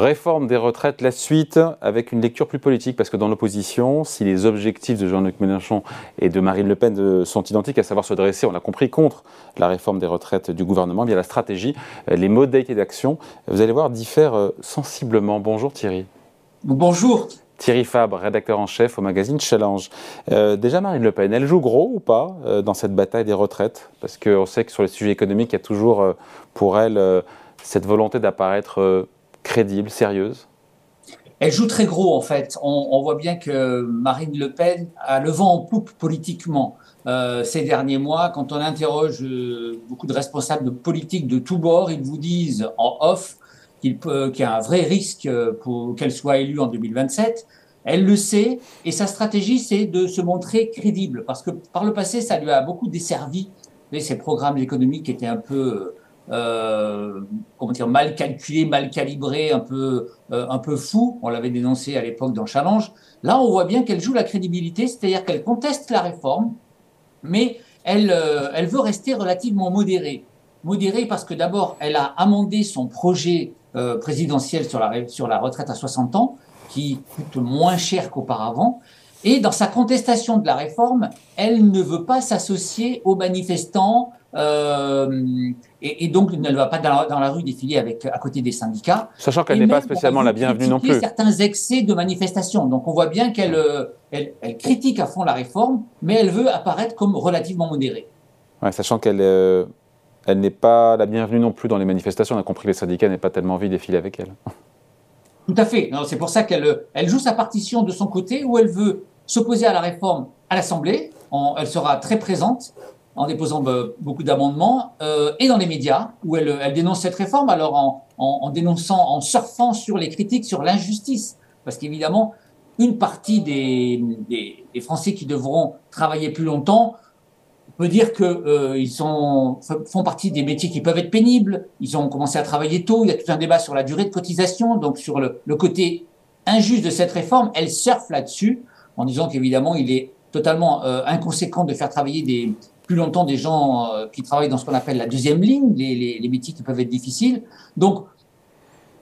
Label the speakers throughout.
Speaker 1: Réforme des retraites, la suite avec une lecture plus politique, parce que dans l'opposition, si les objectifs de Jean-Luc Mélenchon et de Marine Le Pen euh, sont identiques, à savoir se dresser, on l'a compris, contre la réforme des retraites du gouvernement, eh bien la stratégie, euh, les modalités d'action, vous allez voir, diffèrent euh, sensiblement. Bonjour Thierry.
Speaker 2: Bonjour.
Speaker 1: Thierry Fabre, rédacteur en chef au magazine Challenge. déjà, Marine Le Pen, elle joue gros ou pas dans cette bataille des retraites? Parce qu'on sait que sur les sujets économiques, il y a toujours pour elle cette volonté d'apparaître crédible, sérieuse?
Speaker 2: Elle joue très gros en fait. On, voit bien que Marine Le Pen a le vent en poupe politiquement euh, ces derniers mois. Quand on interroge euh, beaucoup de responsables de politique de tous bords, ils vous disent en off qu'il y a un vrai risque euh, pour qu'elle soit élue en 2027. Elle le sait et sa stratégie c'est de se montrer crédible parce que par le passé ça lui a beaucoup desservi. Ces programmes économiques étaient un peu euh, comment dire, mal calculé, mal calibré, un peu, euh, un peu fou. On l'avait dénoncé à l'époque dans Challenge. Là, on voit bien qu'elle joue la crédibilité, c'est-à-dire qu'elle conteste la réforme, mais elle, euh, elle veut rester relativement modérée. Modérée parce que d'abord, elle a amendé son projet présidentiel sur la, sur la retraite à 60 ans, qui coûte moins cher qu'auparavant. Et dans sa contestation de la réforme, elle ne veut pas s'associer aux manifestants, euh, et, et, donc, elle ne va pas dans la, rue défiler avec, à côté des syndicats.
Speaker 1: Sachant qu'elle n'est pas spécialement la bienvenue non plus.
Speaker 2: certains excès de manifestation. Donc, on voit bien qu'elle euh, elle, elle, critique à fond la réforme, mais elle veut apparaître comme relativement modérée.
Speaker 1: Ouais, sachant qu'elle euh, elle n'est pas la bienvenue non plus dans les manifestations. On a compris que les syndicats n'aient pas tellement envie de défiler avec elle.
Speaker 2: Tout à fait. C'est pour ça qu'elle elle joue sa partition de son côté, où elle veut s'opposer à la réforme à l'Assemblée. Elle sera très présente en déposant euh, beaucoup d'amendements, euh, et dans les médias, où elle, dénonce cette réforme, alors en, dénonçant, en surfant sur les critiques sur l'injustice. Parce qu'évidemment, une partie des, Français qui devront travailler plus longtemps peut dire qu'ils euh, font partie des métiers qui peuvent être pénibles, ils ont commencé à travailler tôt, il y a tout un débat sur la durée de cotisation, donc sur le, le côté injuste de cette réforme, elle surfe là-dessus, en disant qu'évidemment, il est totalement euh, inconséquent de faire travailler plus longtemps des gens euh, qui travaillent dans ce qu'on appelle la deuxième ligne, les, les, métiers qui peuvent être difficiles. Donc,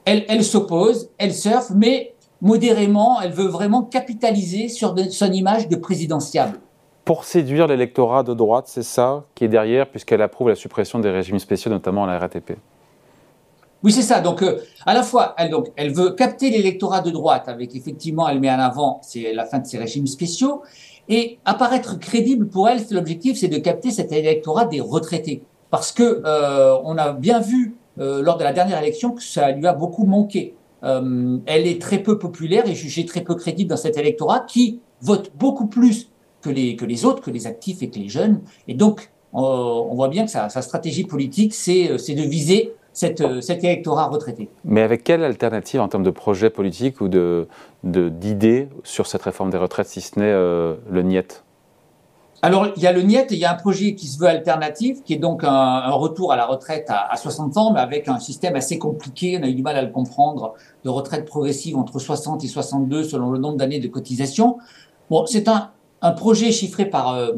Speaker 2: elle, elle s'oppose, elle surfe, mais modérément, elle veut vraiment capitaliser sur son image de présidentiable.
Speaker 1: Pour séduire l'électorat de droite, c'est ça qui est derrière, puisqu'elle approuve la suppression des régimes spéciaux, notamment à la RATP.
Speaker 2: Oui, c'est ça. Donc, euh, à la fois, elle, donc, elle veut capter l'électorat de droite avec, effectivement, elle met en avant c'est la fin de ces régimes spéciaux, et apparaître crédible pour elle, l'objectif, c'est de capter cet électorat des retraités. Parce que euh, on a bien vu euh, lors de la dernière élection que ça lui a beaucoup manqué. Euh, elle est très peu populaire et jugée très peu crédible dans cet électorat qui vote beaucoup plus que les, que les autres, que les actifs et que les jeunes. Et donc, on voit bien que sa, sa stratégie politique, c'est de viser euh, cet électorat retraité.
Speaker 1: Mais avec quelle alternative en termes de projet politique ou d'idées de, d'idées sur cette réforme des retraites, si ce n'est euh, le NIET?
Speaker 2: Alors, il y a le NIET et il y a un projet qui se veut alternatif, qui est donc un, retour à la retraite à, 60 ans, mais avec un système assez compliqué, on a eu du mal à le comprendre, de retraite progressive entre 60 et 62 selon le nombre d'années de cotisation. Bon, c'est un, un, projet chiffré par euh,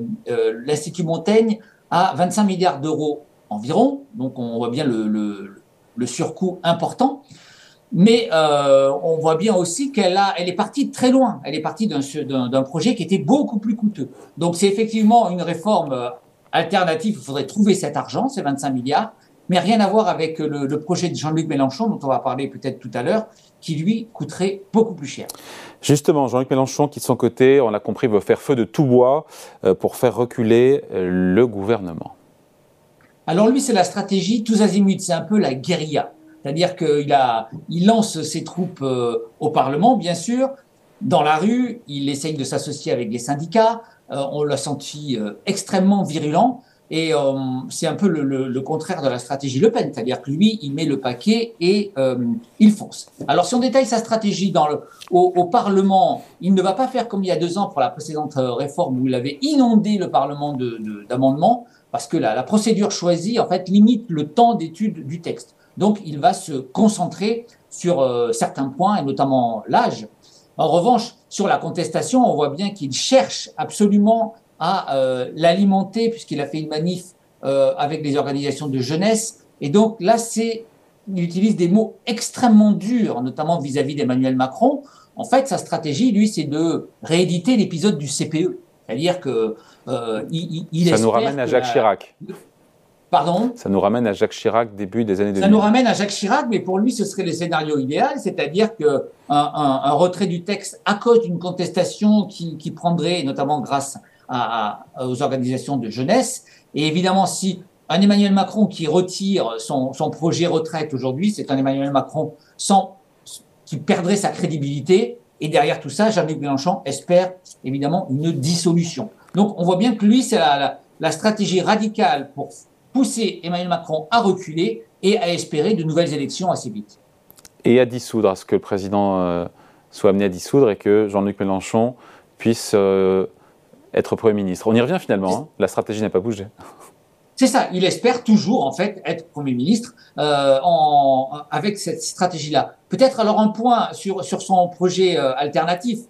Speaker 2: l'Institut Montaigne à 25 milliards d'euros environ, donc on voit bien le, surcoût important. Mais euh, on voit bien aussi qu'elle elle est partie de très loin. Elle est partie d'un projet qui était beaucoup plus coûteux. Donc c'est effectivement une réforme euh, alternative. Il faudrait trouver cet argent, ces 25 milliards, mais rien à voir avec le, le projet de Jean-Luc Mélenchon, dont on va parler peut-être tout à l'heure, qui lui coûterait beaucoup plus cher.
Speaker 1: Justement, Jean-Luc Mélenchon, qui de son côté, on l'a compris, veut faire feu de tout bois euh, pour faire reculer le gouvernement.
Speaker 2: Alors lui, c'est la stratégie tous azimuts, c'est un peu la guérilla. C'est-à-dire qu'il il lance ses troupes euh, au Parlement, bien sûr, dans la rue, il essaye de s'associer avec les syndicats, euh, on l'a senti euh, extrêmement virulent, et c'est un peu le, contraire de la stratégie Le Pen, c'est-à-dire que lui, il met le paquet et il fonce. Alors si on détaille sa stratégie au, Parlement, il ne va pas faire comme il y a deux ans pour la précédente réforme où il avait inondé le Parlement d'amendements, parce que la, la, procédure choisie, en fait, limite le temps d'étude du texte. Donc, il va se concentrer sur euh, certains points, et notamment l'âge. En revanche, sur la contestation, on voit bien qu'il cherche absolument à euh, l'alimenter, puisqu'il a fait une manif euh, avec des organisations de jeunesse. Et donc là, c'est il utilise des mots extrêmement durs, notamment vis-à-vis d'Emmanuel Macron. En fait, sa stratégie, lui, c'est de rééditer l'épisode du CPE. C'est-à-dire que
Speaker 1: euh, il, Ça nous ramène à Jacques Chirac.
Speaker 2: Pardon?
Speaker 1: Ça nous ramène à Jacques Chirac début des années 2000.
Speaker 2: Ça nous ramène à Jacques Chirac, mais pour lui, ce serait le scénario idéal, c'est-à-dire que un, retrait du texte à cause d'une contestation qui, prendrait, notamment grâce aux organisations de jeunesse, et évidemment, si un Emmanuel Macron qui retire son, projet retraite aujourd'hui, c'est un Emmanuel Macron sans, qui perdrait sa crédibilité. Et derrière tout ça, Jean-Luc Mélenchon espère évidemment une dissolution. Donc on voit bien que lui, c'est la, stratégie radicale pour pousser Emmanuel Macron à reculer et à espérer de nouvelles élections assez vite.
Speaker 1: Et à dissoudre, à ce que le président euh, soit amené à dissoudre et que Jean-Luc Mélenchon puisse euh, être Premier ministre. On y revient finalement, hein. la stratégie n'a pas bougé.
Speaker 2: C'est ça, il espère toujours en fait être Premier ministre euh, en, avec cette stratégie-là. Peut-être alors un point sur, sur son projet euh, alternatif.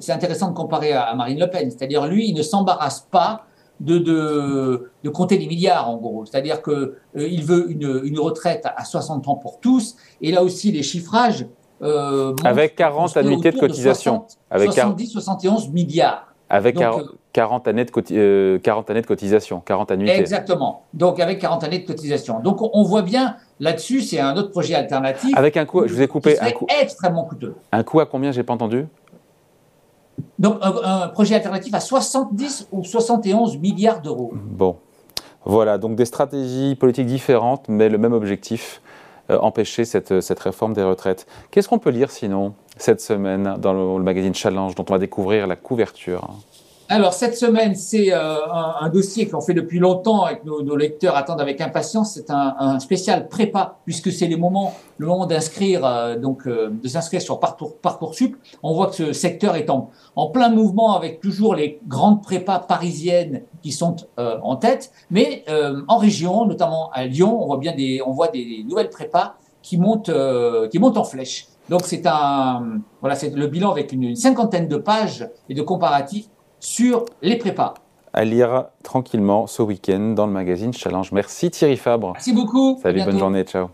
Speaker 2: C'est intéressant de comparer à, Marine Le Pen, c'est-à-dire lui, il ne s'embarrasse pas de, de, de, compter les milliards en gros. C'est-à-dire que euh, il veut une, une, retraite à 60 ans pour tous. Et là aussi, les chiffrages.
Speaker 1: Euh, avec 40 annuités de cotisation.
Speaker 2: avec 70, 71 milliards.
Speaker 1: Avec 40, années de 40 années de cotisation, 40 annuités.
Speaker 2: Exactement. Donc avec 40 années de cotisation. Donc on voit bien là-dessus, c'est un autre projet alternatif.
Speaker 1: Avec un coût, je vous ai coupé.
Speaker 2: un coût extrêmement coûteux.
Speaker 1: Un coût à combien J'ai pas entendu?
Speaker 2: Donc un, projet alternatif à 70 ou 71 milliards d'euros.
Speaker 1: Bon, voilà. Donc des stratégies politiques différentes, mais le même objectif euh, empêcher cette, cette réforme des retraites. Qu'est-ce qu'on peut lire sinon cette semaine dans le, magazine Challenge dont on va découvrir la couverture?
Speaker 2: Alors, cette semaine, c'est euh, un, dossier qu'on fait depuis longtemps et que nos, lecteurs attendent avec impatience. C'est un, spécial prépa, puisque c'est le moment, le moment d'inscrire, euh, donc de s'inscrire sur Parcours, Parcoursup. On voit que ce secteur est en, plein mouvement avec toujours les grandes prépas parisiennes qui sont en tête, mais en région, notamment à Lyon, on voit bien des, on voit des nouvelles prépas qui montent, qui montent en flèche. Donc c'est un voilà, c'est le bilan avec une, cinquantaine de pages et de comparatifs sur les prépas.
Speaker 1: À lire tranquillement ce week-end dans le magazine Challenge. Merci Thierry Fabre.
Speaker 2: Merci beaucoup.
Speaker 1: Salut, bonne journée, ciao.